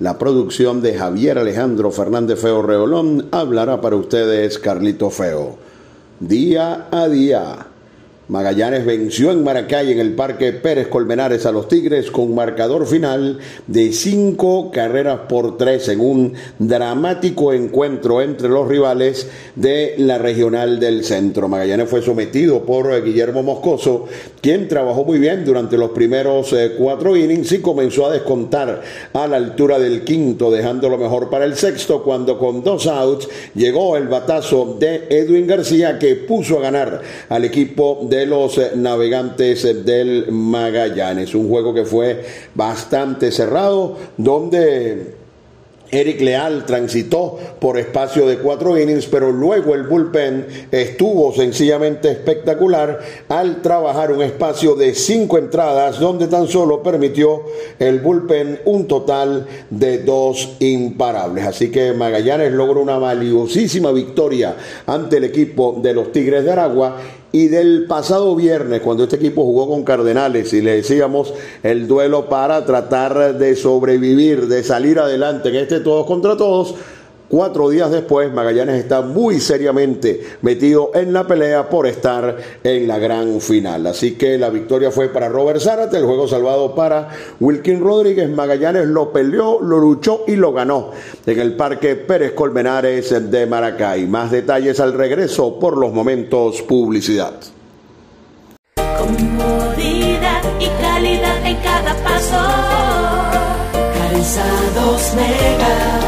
la producción de Javier Alejandro Fernández Feo Reolón hablará para ustedes Carlito Feo. Día a día Magallanes venció en Maracay en el Parque Pérez Colmenares a los Tigres con marcador final de cinco carreras por tres en un dramático encuentro entre los rivales de la regional del centro. Magallanes fue sometido por Guillermo Moscoso, quien trabajó muy bien durante los primeros eh, cuatro innings y comenzó a descontar a la altura del quinto, dejando lo mejor para el sexto, cuando con dos outs llegó el batazo de Edwin García que puso a ganar al equipo de de los eh, navegantes eh, del Magallanes. Un juego que fue bastante cerrado, donde Eric Leal transitó por espacio de cuatro innings, pero luego el bullpen estuvo sencillamente espectacular al trabajar un espacio de cinco entradas, donde tan solo permitió el bullpen un total de dos imparables. Así que Magallanes logró una valiosísima victoria ante el equipo de los Tigres de Aragua y del pasado viernes, cuando este equipo jugó con Cardenales y le decíamos el duelo para tratar de sobrevivir, de salir adelante en este todos contra todos, Cuatro días después, Magallanes está muy seriamente metido en la pelea por estar en la gran final. Así que la victoria fue para Robert Zárate, el juego salvado para Wilkin Rodríguez. Magallanes lo peleó, lo luchó y lo ganó en el Parque Pérez Colmenares de Maracay. Más detalles al regreso por los momentos publicidad. Comodidad y calidad en cada paso. Calzados Mega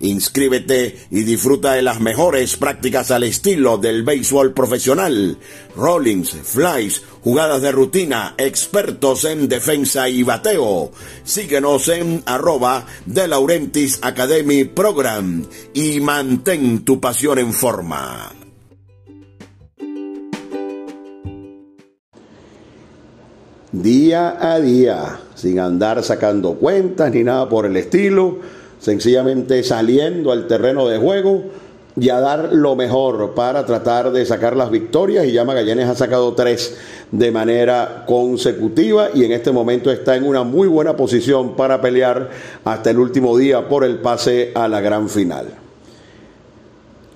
Inscríbete y disfruta de las mejores prácticas al estilo del béisbol profesional. Rollings, flies, jugadas de rutina, expertos en defensa y bateo. Síguenos en arroba de Laurentis Academy Program y mantén tu pasión en forma. día a día, sin andar sacando cuentas ni nada por el estilo, sencillamente saliendo al terreno de juego y a dar lo mejor para tratar de sacar las victorias. Y ya Magallanes ha sacado tres de manera consecutiva y en este momento está en una muy buena posición para pelear hasta el último día por el pase a la gran final.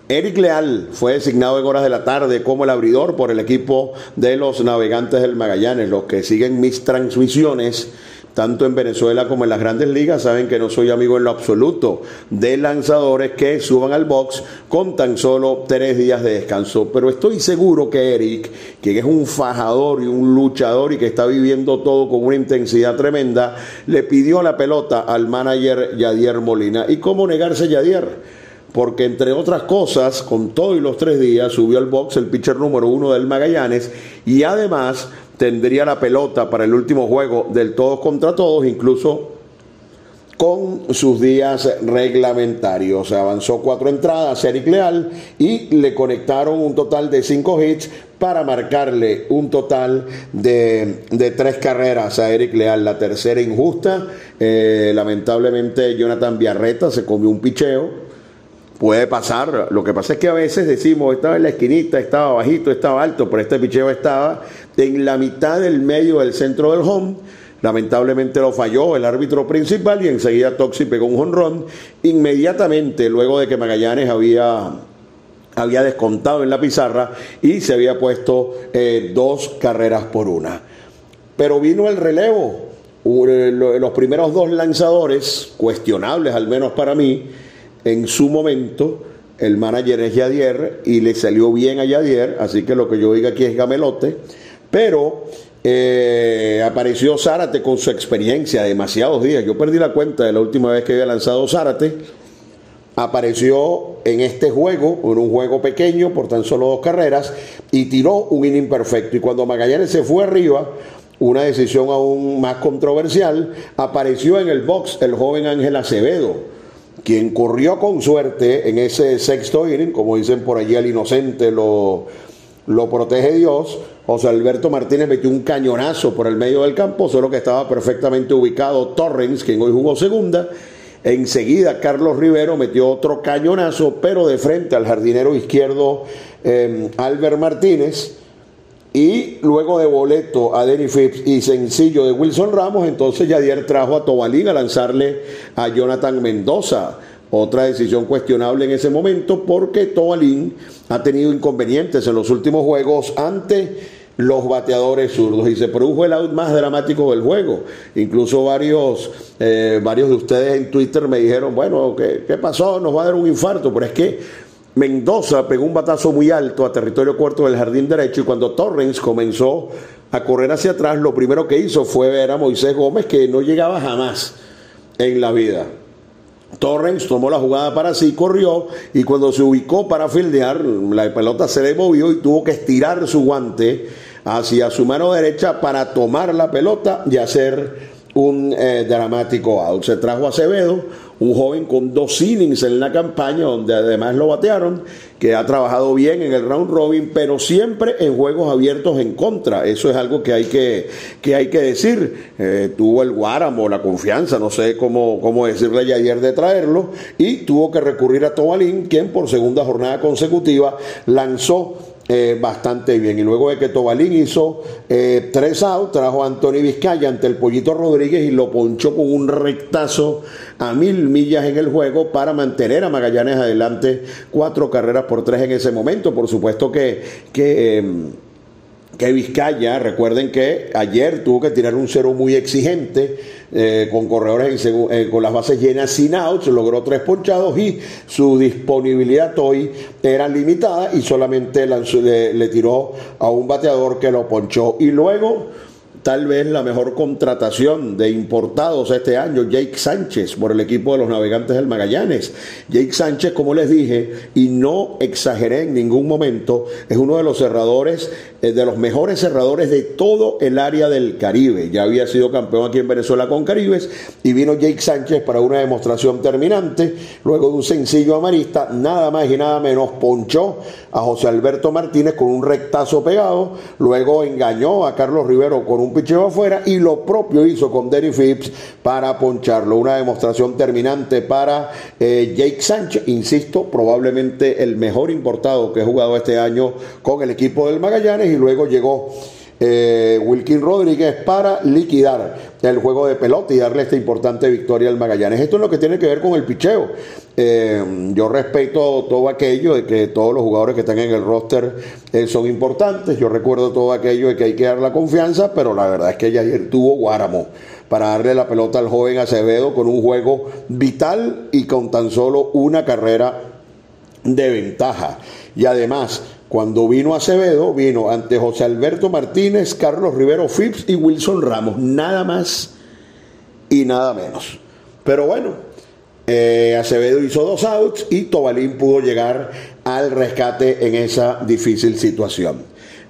Eric Leal fue designado en horas de la tarde como el abridor por el equipo de los navegantes del Magallanes. Los que siguen mis transmisiones tanto en Venezuela como en las grandes ligas, saben que no soy amigo en lo absoluto de lanzadores que suban al box con tan solo tres días de descanso. Pero estoy seguro que Eric, quien es un fajador y un luchador y que está viviendo todo con una intensidad tremenda, le pidió la pelota al manager Yadier Molina. ¿Y cómo negarse Yadier? Porque entre otras cosas, con todo y los tres días, subió al box el pitcher número uno del Magallanes y además tendría la pelota para el último juego del todos contra todos, incluso con sus días reglamentarios. Avanzó cuatro entradas Eric Leal y le conectaron un total de cinco hits para marcarle un total de, tres carreras a Eric Leal. La tercera injusta. Eh, lamentablemente Jonathan Biarreta se comió un picheo. Puede pasar, lo que pasa es que a veces decimos, estaba en la esquinita, estaba bajito, estaba alto, pero este picheo estaba en la mitad del medio del centro del home. Lamentablemente lo falló el árbitro principal y enseguida Toxi pegó un jonrón. Inmediatamente, luego de que Magallanes había, había descontado en la pizarra y se había puesto eh, dos carreras por una. Pero vino el relevo. Los primeros dos lanzadores, cuestionables al menos para mí, en su momento, el manager es Yadier y le salió bien a Yadier, así que lo que yo diga aquí es gamelote. Pero eh, apareció Zárate con su experiencia, demasiados días. Yo perdí la cuenta de la última vez que había lanzado Zárate. Apareció en este juego, en un juego pequeño por tan solo dos carreras, y tiró un inning perfecto. Y cuando Magallanes se fue arriba, una decisión aún más controversial, apareció en el box el joven Ángel Acevedo, quien corrió con suerte en ese sexto inning, como dicen por allí, al inocente lo, lo protege Dios. José Alberto Martínez metió un cañonazo por el medio del campo, solo que estaba perfectamente ubicado Torrens, quien hoy jugó segunda. Enseguida Carlos Rivero metió otro cañonazo, pero de frente al jardinero izquierdo eh, Albert Martínez. Y luego de boleto a Denny Phipps y sencillo de Wilson Ramos, entonces Yadier trajo a Tobalín a lanzarle a Jonathan Mendoza. Otra decisión cuestionable en ese momento porque Tobalín ha tenido inconvenientes en los últimos juegos ante los bateadores zurdos y se produjo el out más dramático del juego. Incluso varios, eh, varios de ustedes en Twitter me dijeron, bueno, ¿qué, ¿qué pasó? Nos va a dar un infarto, pero es que Mendoza pegó un batazo muy alto a territorio cuarto del jardín derecho y cuando Torrens comenzó a correr hacia atrás, lo primero que hizo fue ver a Moisés Gómez que no llegaba jamás en la vida. Torrens tomó la jugada para sí, corrió y cuando se ubicó para fildear, la pelota se le movió y tuvo que estirar su guante hacia su mano derecha para tomar la pelota y hacer un eh, dramático out. Se trajo a Acevedo, un joven con dos innings en la campaña, donde además lo batearon, que ha trabajado bien en el round robin, pero siempre en juegos abiertos en contra. Eso es algo que hay que, que, hay que decir. Eh, tuvo el Guáramo, la confianza, no sé cómo, cómo decirle ya ayer de traerlo, y tuvo que recurrir a Tobalín, quien por segunda jornada consecutiva lanzó eh, bastante bien. Y luego de que Tobalín hizo eh, tres outs, trajo a Anthony Vizcaya ante el Pollito Rodríguez y lo ponchó con un rectazo a mil millas en el juego para mantener a Magallanes adelante cuatro carreras por tres en ese momento. Por supuesto que, que em, que Vizcaya, recuerden que ayer tuvo que tirar un cero muy exigente eh, con corredores eh, con las bases llenas sin outs, logró tres ponchados y su disponibilidad hoy era limitada y solamente le tiró a un bateador que lo ponchó. Y luego tal vez la mejor contratación de importados este año, Jake Sánchez, por el equipo de los navegantes del Magallanes. Jake Sánchez, como les dije, y no exageré en ningún momento, es uno de los cerradores, eh, de los mejores cerradores de todo el área del Caribe. Ya había sido campeón aquí en Venezuela con Caribes y vino Jake Sánchez para una demostración terminante. Luego de un sencillo amarista, nada más y nada menos ponchó a José Alberto Martínez con un rectazo pegado. Luego engañó a Carlos Rivero con un picheo afuera y lo propio hizo con Derry Phipps para poncharlo. Una demostración terminante para eh, Jake Sánchez, insisto, probablemente el mejor importado que he jugado este año con el equipo del Magallanes y luego llegó eh, Wilkin Rodríguez para liquidar el juego de pelota y darle esta importante victoria al Magallanes. Esto es lo que tiene que ver con el picheo. Eh, yo respeto todo aquello de que todos los jugadores que están en el roster eh, son importantes. Yo recuerdo todo aquello de que hay que dar la confianza, pero la verdad es que ayer tuvo Guáramo para darle la pelota al joven Acevedo con un juego vital y con tan solo una carrera de ventaja. Y además, cuando vino Acevedo, vino ante José Alberto Martínez, Carlos Rivero Phipps y Wilson Ramos. Nada más y nada menos. Pero bueno, eh, Acevedo hizo dos outs y Tobalín pudo llegar al rescate en esa difícil situación.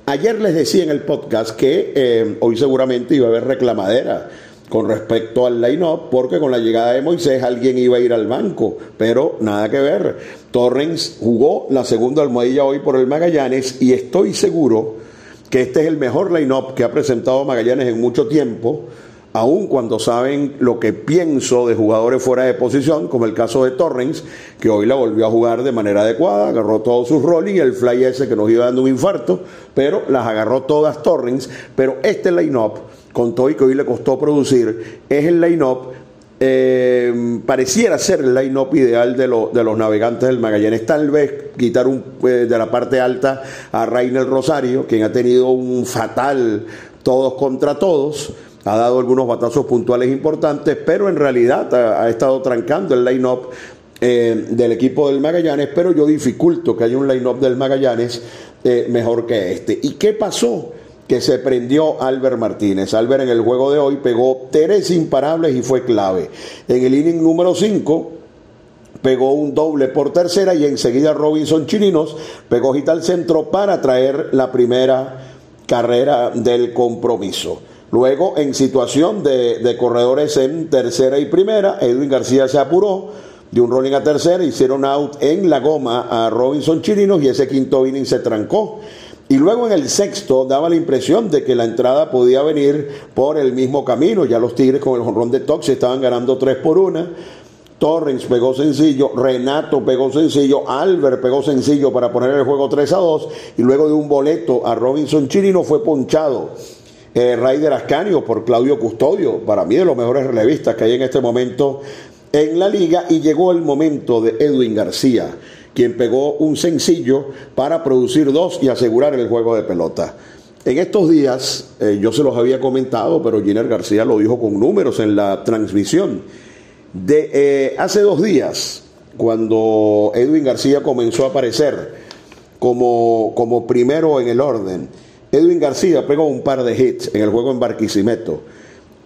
Ayer les decía en el podcast que eh, hoy seguramente iba a haber reclamadera con respecto al line-up, porque con la llegada de Moisés alguien iba a ir al banco, pero nada que ver. Torrens jugó la segunda almohadilla hoy por el Magallanes y estoy seguro que este es el mejor line-up que ha presentado Magallanes en mucho tiempo aun cuando saben lo que pienso de jugadores fuera de posición, como el caso de Torrens, que hoy la volvió a jugar de manera adecuada, agarró todos sus rolling, el fly ese que nos iba dando un infarto, pero las agarró todas Torrens, pero este line-up, con todo y que hoy le costó producir, es el line-up eh, pareciera ser el line-up ideal de, de, los navegantes del Magallanes. Tal vez quitar un, eh, de la parte alta a Rainer Rosario, quien ha tenido un fatal todos contra todos ha dado algunos batazos puntuales importantes, pero en realidad ha, estado trancando el line-up eh, del equipo del Magallanes, pero yo dificulto que haya un line-up del Magallanes eh, mejor que este. ¿Y qué pasó? Que se prendió Albert Martínez. Albert en el juego de hoy pegó tres imparables y fue clave. En el inning número 5 pegó un doble por tercera y enseguida Robinson Chirinos pegó hit al centro para traer la primera carrera del compromiso. Luego, en situación de, corredores en tercera y primera, Edwin García se apuró, de un rolling a tercera, hicieron out en la goma a Robinson Chirinos y ese quinto inning se trancó. Y luego en el sexto daba la impresión de que la entrada podía venir por el mismo camino. Ya los Tigres con el jonrón de Tox estaban ganando tres por una. Torrens pegó sencillo, Renato pegó sencillo, Albert pegó sencillo para poner el juego 3 a 2 y luego de un boleto a Robinson Chirino fue ponchado eh, Raider Ascanio por Claudio Custodio, para mí de los mejores relevistas que hay en este momento en la liga, y llegó el momento de Edwin García, quien pegó un sencillo para producir dos y asegurar el juego de pelota. En estos días, eh, yo se los había comentado, pero Giner García lo dijo con números en la transmisión. De eh, hace dos días, cuando Edwin García comenzó a aparecer como, como primero en el orden, Edwin García pegó un par de hits en el juego en Barquisimeto.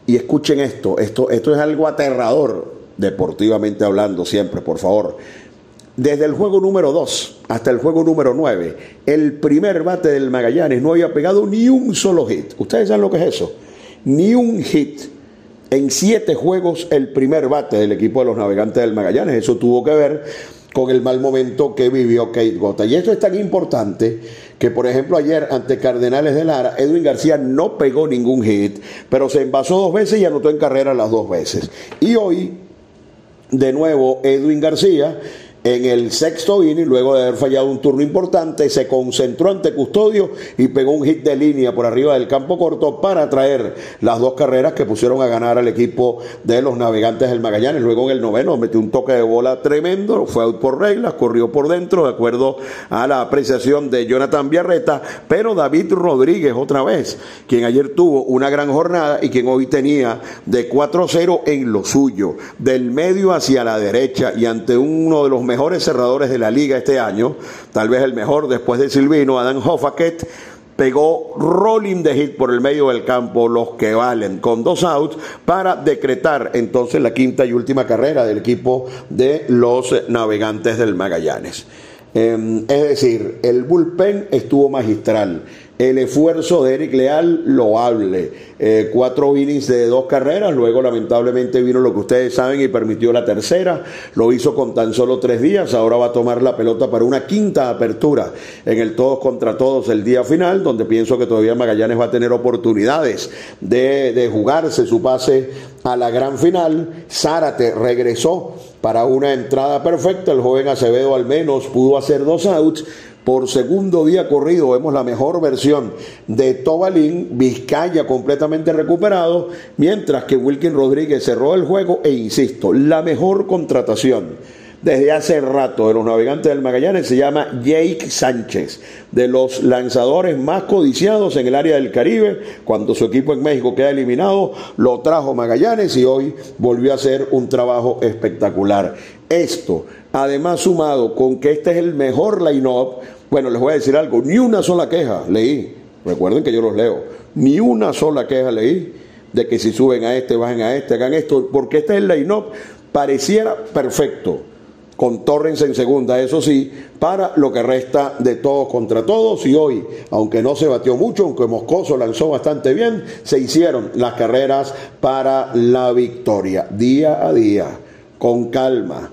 Y escuchen esto, esto, esto es algo aterrador, deportivamente hablando siempre, por favor. Desde el juego número 2 hasta el juego número 9, el primer bate del Magallanes no había pegado ni un solo hit. ¿Ustedes saben lo que es eso? Ni un hit. En siete juegos el primer bate del equipo de los navegantes del Magallanes. Eso tuvo que ver con el mal momento que vivió Kate Gota. Y esto es tan importante que, por ejemplo, ayer ante Cardenales de Lara, Edwin García no pegó ningún hit, pero se envasó dos veces y anotó en carrera las dos veces. Y hoy, de nuevo, Edwin García en el sexto inning, luego de haber fallado un turno importante, se concentró ante Custodio y pegó un hit de línea por arriba del campo corto para traer las dos carreras que pusieron a ganar al equipo de los navegantes del Magallanes. Luego en el noveno metió un toque de bola tremendo, fue out por reglas, corrió por dentro, de acuerdo a la apreciación de Jonathan Villarreta, pero David Rodríguez otra vez, quien ayer tuvo una gran jornada y quien hoy tenía de 4-0 en lo suyo, del medio hacia la derecha y ante uno de los mejores mejores cerradores de la liga este año, tal vez el mejor después de Silvino, Adam Hoffaket, pegó rolling de hit por el medio del campo, los que valen, con dos outs, para decretar entonces la quinta y última carrera del equipo de los navegantes del Magallanes. Em, es decir, el bullpen estuvo magistral. El esfuerzo de Eric Leal loable. Eh, cuatro innings de dos carreras, luego lamentablemente vino lo que ustedes saben y permitió la tercera. Lo hizo con tan solo tres días. Ahora va a tomar la pelota para una quinta apertura en el todos contra todos el día final, donde pienso que todavía Magallanes va a tener oportunidades de, de jugarse su pase a la gran final. Zárate regresó para una entrada perfecta. El joven Acevedo al menos pudo hacer dos outs por segundo día corrido vemos la mejor versión de Tobalín, Vizcaya completamente recuperado, mientras que Wilkin Rodríguez cerró el juego e insisto, la mejor contratación desde hace rato de los navegantes del Magallanes se llama Jake Sánchez, de los lanzadores más codiciados en el área del Caribe. Cuando su equipo en México queda eliminado, lo trajo Magallanes y hoy volvió a hacer un trabajo espectacular. Esto, además sumado con que este es el mejor line-up, bueno, les voy a decir algo, ni una sola queja leí, recuerden que yo los leo, ni una sola queja leí de que si suben a este, bajen a este, hagan esto, porque este es el line-up, pareciera perfecto con Torrens en segunda, eso sí, para lo que resta de todos contra todos. Y hoy, aunque no se batió mucho, aunque Moscoso lanzó bastante bien, se hicieron las carreras para la victoria, día a día, con calma,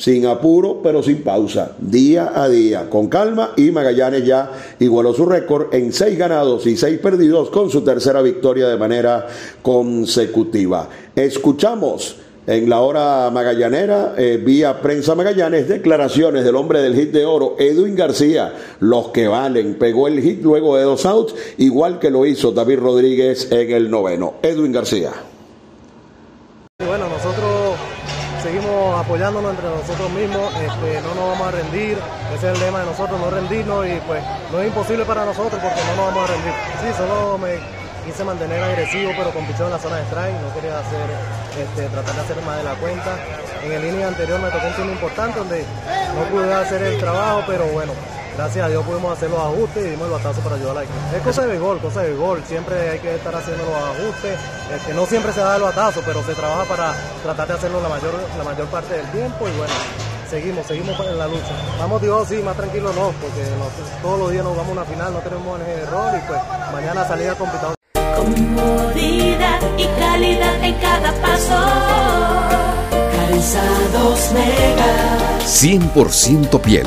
sin apuro, pero sin pausa, día a día, con calma. Y Magallanes ya igualó su récord en seis ganados y seis perdidos con su tercera victoria de manera consecutiva. Escuchamos en la hora magallanera, eh, vía prensa Magallanes, declaraciones del hombre del hit de oro, Edwin García, los que valen, pegó el hit luego de dos outs, igual que lo hizo David Rodríguez en el noveno. Edwin García. Apoyándonos entre nosotros mismos, este, no nos vamos a rendir, ese es el lema de nosotros, no rendirnos y pues no es imposible para nosotros porque no nos vamos a rendir. Sí, solo me quise mantener agresivo, pero con pichón en la zona de strike, no quería hacer, este, tratar de hacer más de la cuenta. En el inning anterior me tocó un turno importante donde no pude hacer el trabajo, pero bueno, gracias a Dios pudimos hacer los ajustes y dimos el batazo para ayudar a la equipo. Es cosa de gol, cosa de gol, siempre hay que estar haciendo los ajustes, este, no siempre se da el batazo, pero se trabaja para tratar de hacerlo la mayor, la mayor parte del tiempo y bueno, seguimos, seguimos en la lucha. Vamos Dios, sí, más tranquilo no, porque todos los días nos vamos a una final, no tenemos margen de error y pues mañana salida complicada. Comodidad y calidad en cada paso. Calzados Mega. 100% piel.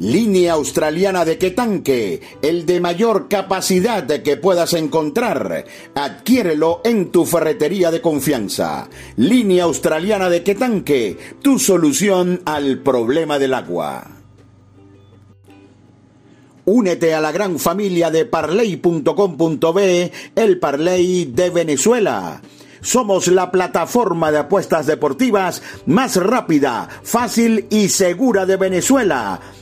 Línea australiana de Quetanque, el de mayor capacidad que puedas encontrar. Adquiérelo en tu ferretería de confianza. Línea australiana de Quetanque, tu solución al problema del agua. Únete a la gran familia de parley.com.be, el Parley de Venezuela. Somos la plataforma de apuestas deportivas más rápida, fácil y segura de Venezuela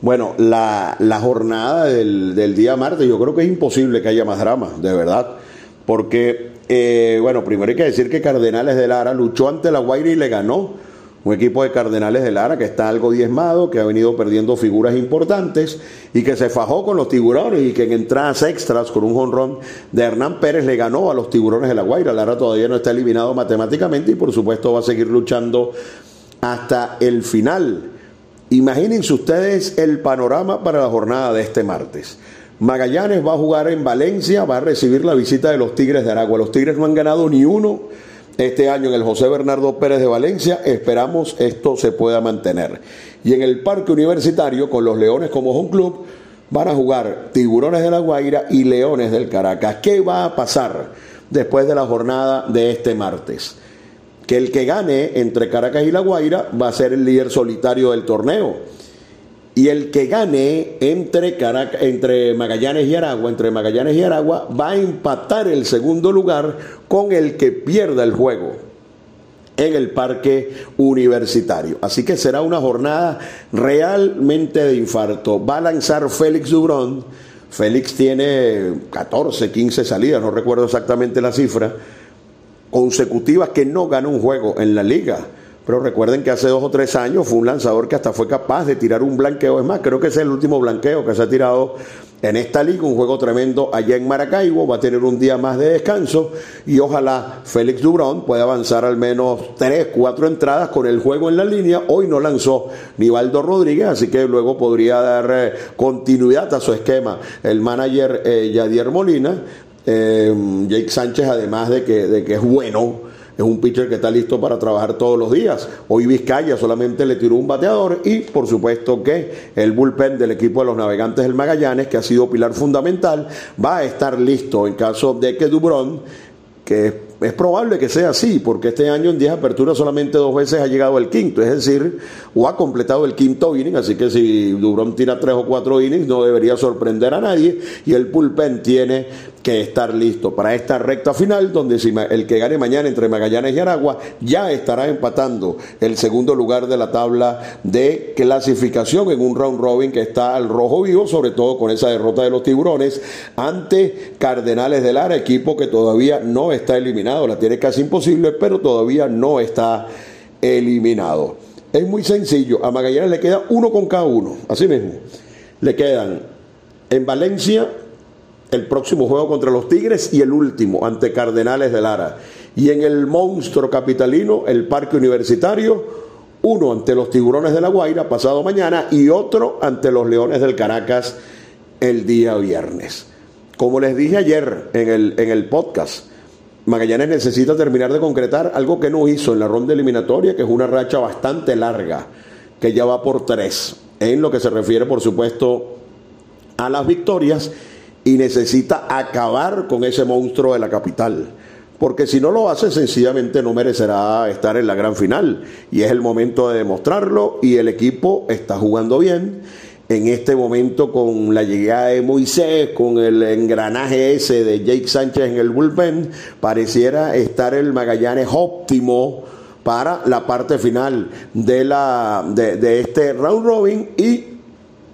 Bueno, la, jornada del, día martes, yo creo que es imposible que haya más drama, de verdad. Porque, eh, bueno, primero hay que decir que Cardenales de Lara luchó ante la Guaira y le ganó. Un equipo de Cardenales de Lara que está algo diezmado, que ha venido perdiendo figuras importantes y que se fajó con los tiburones y que en entradas extras con un jonrón de Hernán Pérez le ganó a los tiburones de la Guaira. Lara todavía no está eliminado matemáticamente y por supuesto va a seguir luchando hasta el final. Imagínense ustedes el panorama para la jornada de este martes. Magallanes va a jugar en Valencia, va a recibir la visita de los Tigres de Aragua. Los Tigres no han ganado ni uno este año en el José Bernardo Pérez de Valencia. Esperamos esto se pueda mantener. Y en el Parque Universitario, con los Leones como home club, van a jugar Tiburones de la Guaira y Leones del Caracas. ¿Qué va a pasar después de la jornada de este martes? Que el que gane entre Caracas y La Guaira va a ser el líder solitario del torneo. Y el que gane entre, entre Magallanes y Aragua, entre Magallanes y Aragua, va a empatar el segundo lugar con el que pierda el juego en el parque universitario. Así que será una jornada realmente de infarto. Va a lanzar Félix Dubrón. Félix tiene 14, 15 salidas, no recuerdo exactamente la cifra consecutivas que no ganó un juego en la liga. Pero recuerden que hace dos o tres años fue un lanzador que hasta fue capaz de tirar un blanqueo. Es más, creo que es el último blanqueo que se ha tirado en esta liga. Un juego tremendo allá en Maracaibo. Va a tener un día más de descanso. Y ojalá Félix Dubrón pueda avanzar al menos tres, cuatro entradas con el juego en la línea. Hoy no lanzó Nivaldo Rodríguez, así que luego podría dar eh, continuidad a su esquema el manager eh, Yadier Molina. Eh, Jake Sánchez, además de que, de que es bueno, es un pitcher que está listo para trabajar todos los días. Hoy Vizcaya solamente le tiró un bateador y por supuesto que el bullpen del equipo de los navegantes del Magallanes, que ha sido pilar fundamental, va a estar listo en caso de que Dubrón, que es probable que sea así, porque este año en 10 aperturas solamente dos veces ha llegado el quinto, es decir, o ha completado el quinto inning, así que si Durón tira tres o cuatro innings no debería sorprender a nadie y el pulpen tiene que estar listo para esta recta final, donde si el que gane mañana entre Magallanes y Aragua ya estará empatando el segundo lugar de la tabla de clasificación en un round robin que está al rojo vivo, sobre todo con esa derrota de los tiburones ante Cardenales del Lara, equipo que todavía no está eliminado, la tiene casi imposible, pero todavía no está eliminado. Es muy sencillo, a Magallanes le queda uno con cada uno, así mismo. Le quedan en Valencia el próximo juego contra los Tigres y el último ante Cardenales de Lara. Y en el monstruo capitalino, el Parque Universitario, uno ante los Tiburones de la Guaira pasado mañana y otro ante los Leones del Caracas el día viernes. Como les dije ayer en el, en el podcast, Magallanes necesita terminar de concretar algo que no hizo en la ronda eliminatoria, que es una racha bastante larga, que ya va por tres, en lo que se refiere, por supuesto, a las victorias y necesita acabar con ese monstruo de la capital. Porque si no lo hace, sencillamente no merecerá estar en la gran final. Y es el momento de demostrarlo y el equipo está jugando bien. En este momento con la llegada de Moisés, con el engranaje ese de Jake Sánchez en el bullpen, pareciera estar el Magallanes óptimo para la parte final de, la, de, de este round robin y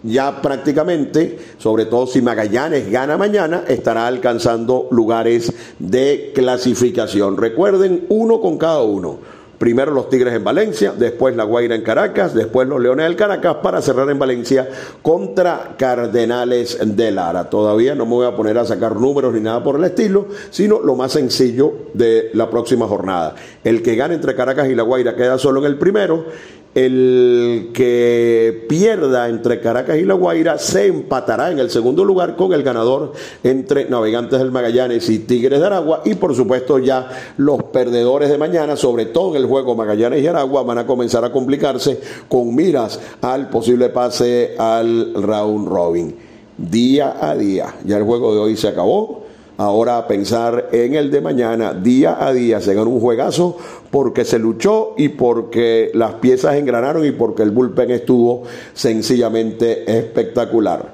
ya prácticamente, sobre todo si Magallanes gana mañana, estará alcanzando lugares de clasificación. Recuerden, uno con cada uno. Primero los Tigres en Valencia, después la Guaira en Caracas, después los Leones del Caracas para cerrar en Valencia contra Cardenales de Lara. Todavía no me voy a poner a sacar números ni nada por el estilo, sino lo más sencillo de la próxima jornada. El que gane entre Caracas y la Guaira queda solo en el primero el que pierda entre Caracas y La Guaira se empatará en el segundo lugar con el ganador entre Navegantes del Magallanes y Tigres de Aragua. Y por supuesto ya los perdedores de mañana, sobre todo en el juego Magallanes y Aragua, van a comenzar a complicarse con miras al posible pase al round robin. Día a día. Ya el juego de hoy se acabó ahora a pensar en el de mañana, día a día, se ganó un juegazo porque se luchó y porque las piezas engranaron y porque el bullpen estuvo sencillamente espectacular.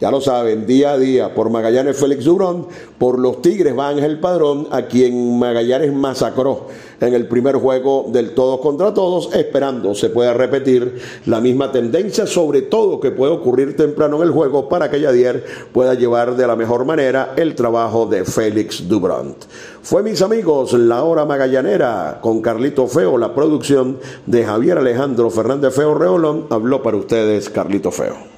Ya lo saben, día a día, por Magallanes Félix Durón, por los Tigres va Ángel Padrón, a quien Magallanes masacró en el primer juego del todos contra todos, esperando se pueda repetir la misma tendencia, sobre todo que puede ocurrir temprano en el juego para que Yadier pueda llevar de la mejor manera el trabajo de Félix Dubront. Fue mis amigos, la hora magallanera con Carlito Feo, la producción de Javier Alejandro Fernández Feo Reolón, habló para ustedes Carlito Feo.